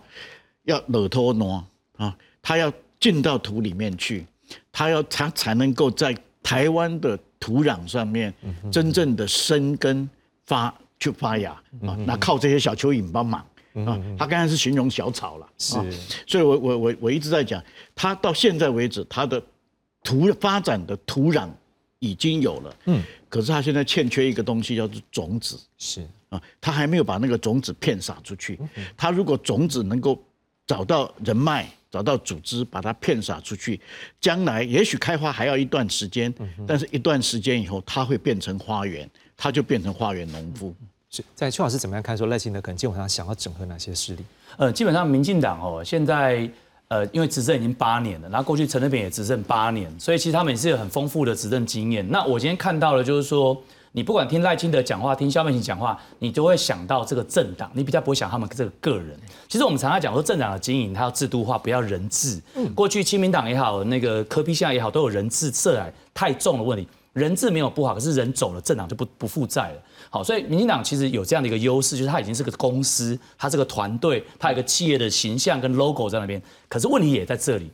要骆驼挪啊，他要进到土里面去，他要他才能够在。台湾的土壤上面真正的生根发去发芽啊，那靠这些小蚯蚓帮忙啊。他刚才是形容小草了，是，所以我我我我一直在讲，他到现在为止，他的土发展的土壤已经有了，嗯，可是他现在欠缺一个东西，叫做种子，是啊，他还没有把那个种子片撒出去。他如果种子能够找到人脉。找到组织，把它骗撒出去，将来也许开花还要一段时间，但是一段时间以后，它会变成花园，它就变成花园农夫。是在邱老师怎么样看？说赖清德可能基本上想要整合哪些势力？呃，基本上民进党哦，现在呃，因为执政已经八年了，然后过去陈德扁也执政八年，所以其实他们也是有很丰富的执政经验。那我今天看到了，就是说。你不管听赖清德讲话，听萧美琴讲话，你都会想到这个政党，你比较不会想他们这个个人。其实我们常常讲说，政党的经营它要制度化，不要人治。过去亲民党也好，那个科比下也好，都有人治色彩太重的问题。人治没有不好，可是人走了，政党就不不负债了。好，所以民进党其实有这样的一个优势，就是它已经是个公司，它这个团队，它有个企业的形象跟 logo 在那边。可是问题也在这里。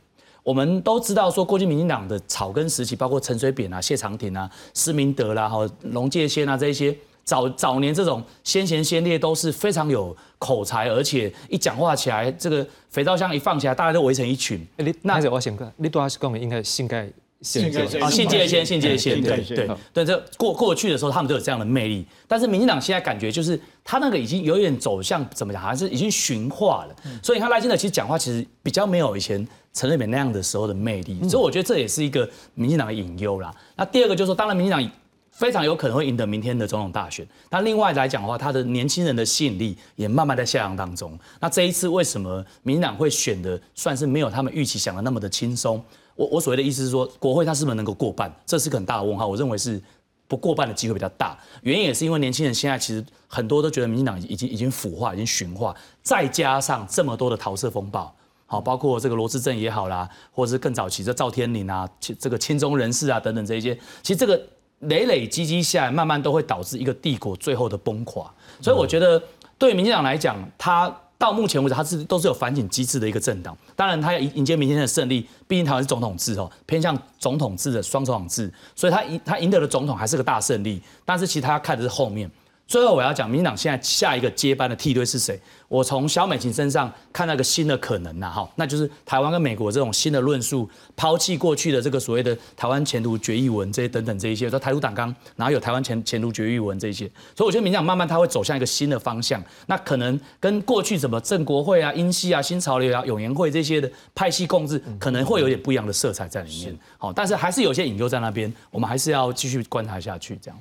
我们都知道说，过去民进党的草根时期，包括陈水扁啊、谢长廷啊、施明德啦、哈龙介先啊这一些，早早年这种先贤先烈都是非常有口才，而且一讲话起来，这个肥皂箱一放起来，大家都围成一群。哎你那我先讲，你都还是讲的应该性盖性盖啊，信界线，信界线，信界线对对对，这过过去的时候，他们都有这样的魅力。但是民进党现在感觉就是他那个已经有点走向怎么讲，好像是已经驯化了。所以你看赖清德其实讲话其实比较没有以前陈水扁那样的时候的魅力。所以我觉得这也是一个民进党的隐忧啦。那第二个就是说，当然民进党非常有可能会赢得明天的总统大选。那另外来讲的话，他的年轻人的吸引力也慢慢在下降当中。那这一次为什么民进党会选的算是没有他们预期想的那么的轻松？我我所谓的意思是说，国会它是不是能够过半，这是个很大的问号。我认为是不过半的机会比较大，原因也是因为年轻人现在其实很多都觉得民进党已经已经腐化，已经驯化，再加上这么多的桃色风暴。好，包括这个罗志正也好啦，或者是更早期的赵天麟啊，其这个亲中人士啊等等这一些，其实这个累累积积下来，慢慢都会导致一个帝国最后的崩垮。所以我觉得对民进党来讲，他到目前为止，他是都是有反省机制的一个政党。当然，他要迎迎接明天的胜利，毕竟台湾是总统制哦，偏向总统制的双总统制，所以他赢他赢得了总统还是个大胜利。但是其实他要看的是后面。最后我要讲，民进党现在下一个接班的梯队是谁？我从小美琴身上看到一个新的可能呐，哈，那就是台湾跟美国这种新的论述，抛弃过去的这个所谓的台湾前途决议文这些等等这一些，说台独党纲，然后有台湾前前途决议文这些，所以我觉得民进党慢慢它会走向一个新的方向，那可能跟过去什么郑国会啊、英系啊、新潮流啊、永延会这些的派系共治，可能会有点不一样的色彩在里面，好，但是还是有些隐忧在那边，我们还是要继续观察下去，这样。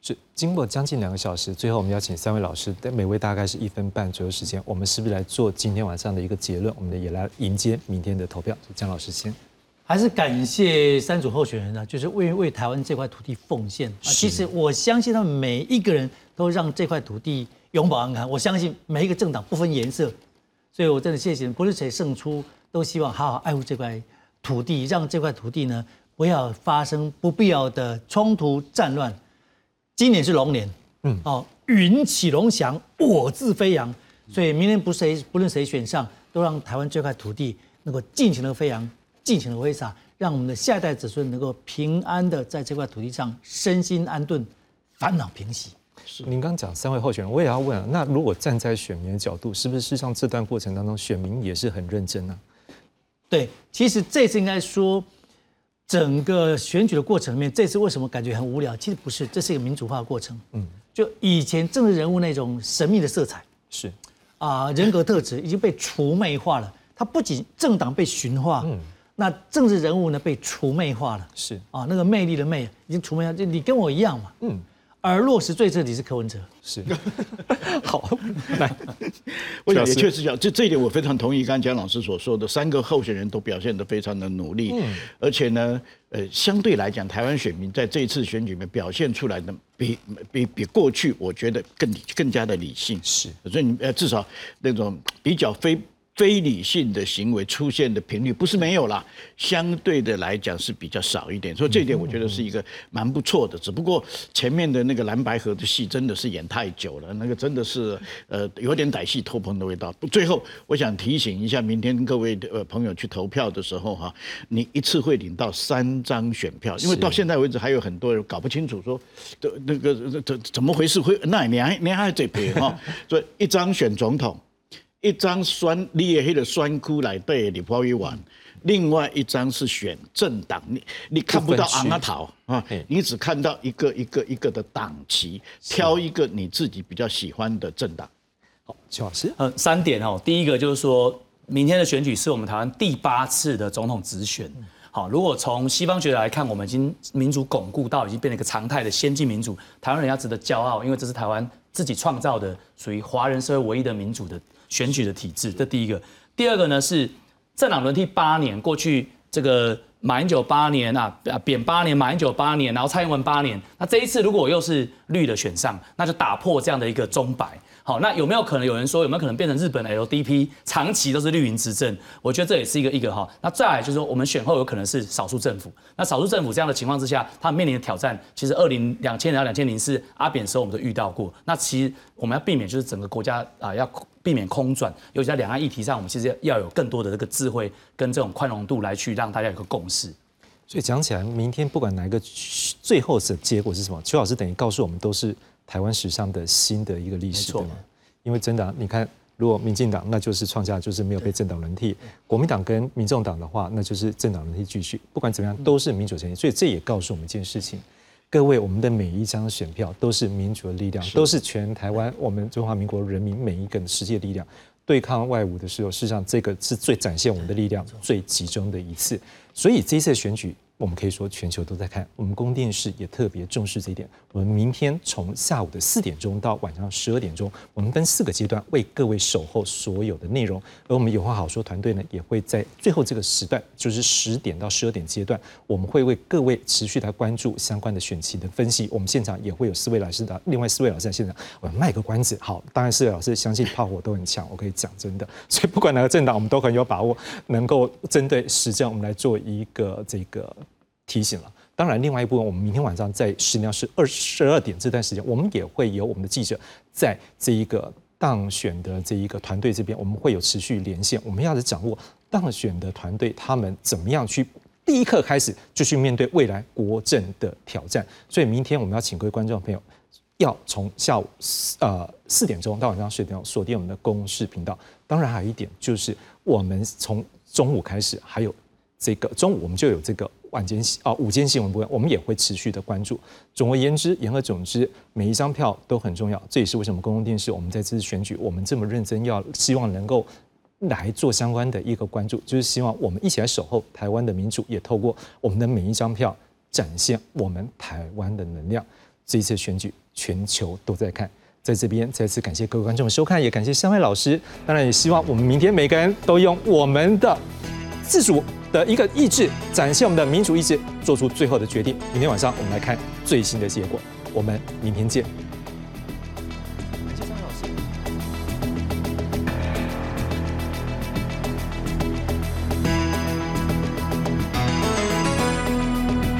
是经过将近两个小时，最后我们要请三位老师，但每位大概是一分半左右时间，我们是不是来做今天晚上的一个结论？我们也来迎接明天的投票。江老师先，还是感谢三组候选人呢，就是为为台湾这块土地奉献。啊，其实我相信他们每一个人都让这块土地永保安康。我相信每一个政党不分颜色，所以我真的谢谢，不是谁胜出，都希望好好爱护这块土地，让这块土地呢不要发生不必要的冲突战乱。今年是龙年，嗯，哦，云起龙翔，我自飞扬，所以明年不谁不论谁选上，都让台湾这块土地能够尽情的飞扬，尽情的挥洒，让我们的下一代子孙能够平安的在这块土地上身心安顿，烦恼平息。是，您刚讲三位候选人，我也要问啊，那如果站在选民的角度，是不是事实上这段过程当中，选民也是很认真呢？对，其实这次应该说。整个选举的过程里面，这次为什么感觉很无聊？其实不是，这是一个民主化的过程。嗯，就以前政治人物那种神秘的色彩是啊，人格特质已经被除魅化了。他不仅政党被驯化，嗯，那政治人物呢被除魅化了。是啊，那个魅力的魅已经除魅化，就你跟我一样嘛。嗯。而落实最彻底是柯文哲，是。好来，我想也确实讲，这这一点我非常同意刚才蒋老师所说的，三个候选人都表现得非常的努力，嗯，而且呢，呃，相对来讲，台湾选民在这一次选举里面表现出来的比比比过去，我觉得更更加的理性，是，所以你呃至少那种比较非。非理性的行为出现的频率不是没有啦，相对的来讲是比较少一点，所以这一点我觉得是一个蛮不错的。只不过前面的那个蓝白河的戏真的是演太久了，那个真的是呃有点歹戏偷棚的味道。最后我想提醒一下，明天各位呃朋友去投票的时候哈，你一次会领到三张选票，因为到现在为止还有很多人搞不清楚说的那个怎怎么回事会那你还你还这边哈，所以一张选总统。一张酸，你也黑的酸窟来对你抛一碗，另外一张是选政党，你你看不到昂阿桃啊，你只看到一个一个一个的党旗，挑一个你自己比较喜欢的政党。好，邱老师，呃，三点哦，第一个就是说，明天的选举是我们台湾第八次的总统直选。好，如果从西方学来看，我们已经民主巩固到已经变成一个常态的先进民主，台湾人要值得骄傲，因为这是台湾自己创造的，属于华人社会唯一的民主的。选举的体制，这第一个。第二个呢是政党轮替八年，过去这个马英九八年啊，扁八年，马英九八年，然后蔡英文八年。那这一次如果又是绿的选上，那就打破这样的一个钟摆。好，那有没有可能有人说有没有可能变成日本的 LDP，长期都是绿营执政？我觉得这也是一个一个哈。那再来就是说，我们选后有可能是少数政府。那少数政府这样的情况之下，他面临的挑战，其实二零两千年到两千零四阿扁的时候我们都遇到过。那其实我们要避免就是整个国家啊要避免空转，尤其在两岸议题上，我们其实要有更多的这个智慧跟这种宽容度来去让大家有个共识。所以讲起来，明天不管哪一个最后的结果是什么，邱老师等于告诉我们都是。台湾史上的新的一个历史？因为真的啊、你看，如果民进党那就是创下就是没有被政党轮替，国民党跟民众党的话，那就是政党轮替继续。不管怎么样，都是民主成员，所以这也告诉我们一件事情。各位，我们的每一张选票都是民主的力量，都是全台湾我们中华民国人民每一个人实际的力量。对抗外侮的时候，事实上这个是最展现我们的力量最集中的一次。所以这一次选举，我们可以说全球都在看，我们供电视也特别重视这一点。我们明天从下午的四点钟到晚上十二点钟，我们分四个阶段为各位守候所有的内容。而我们有话好说团队呢，也会在最后这个时段，就是十点到十二点阶段，我们会为各位持续来关注相关的选题的分析。我们现场也会有四位老师的，另外四位老师在现场，我们卖个关子。好，当然四位老师相信炮火都很强，我可以讲真的，所以不管哪个政党，我们都很有把握，能够针对实战，我们来做一个这个提醒了。当然，另外一部分，我们明天晚上在十点是二十二点这段时间，我们也会有我们的记者在这一个当选的这一个团队这边，我们会有持续连线。我们要掌握当选的团队他们怎么样去第一刻开始就去面对未来国政的挑战。所以明天我们要请各位观众朋友，要从下午四呃四点钟到晚上十点钟锁定我们的公视频道。当然还有一点就是，我们从中午开始还有这个中午我们就有这个晚间啊午间新闻部分，我们也会持续的关注。总而言之，言而总之，每一张票都很重要。这也是为什么公共电视我们在这次选举我们这么认真，要希望能够来做相关的一个关注，就是希望我们一起来守候台湾的民主，也透过我们的每一张票展现我们台湾的能量。这一次选举，全球都在看。在这边再次感谢各位观众的收看，也感谢三位老师。当然，也希望我们明天每个人都用我们的自主的一个意志，展现我们的民主意志，做出最后的决定。明天晚上我们来看最新的结果。我们明天见。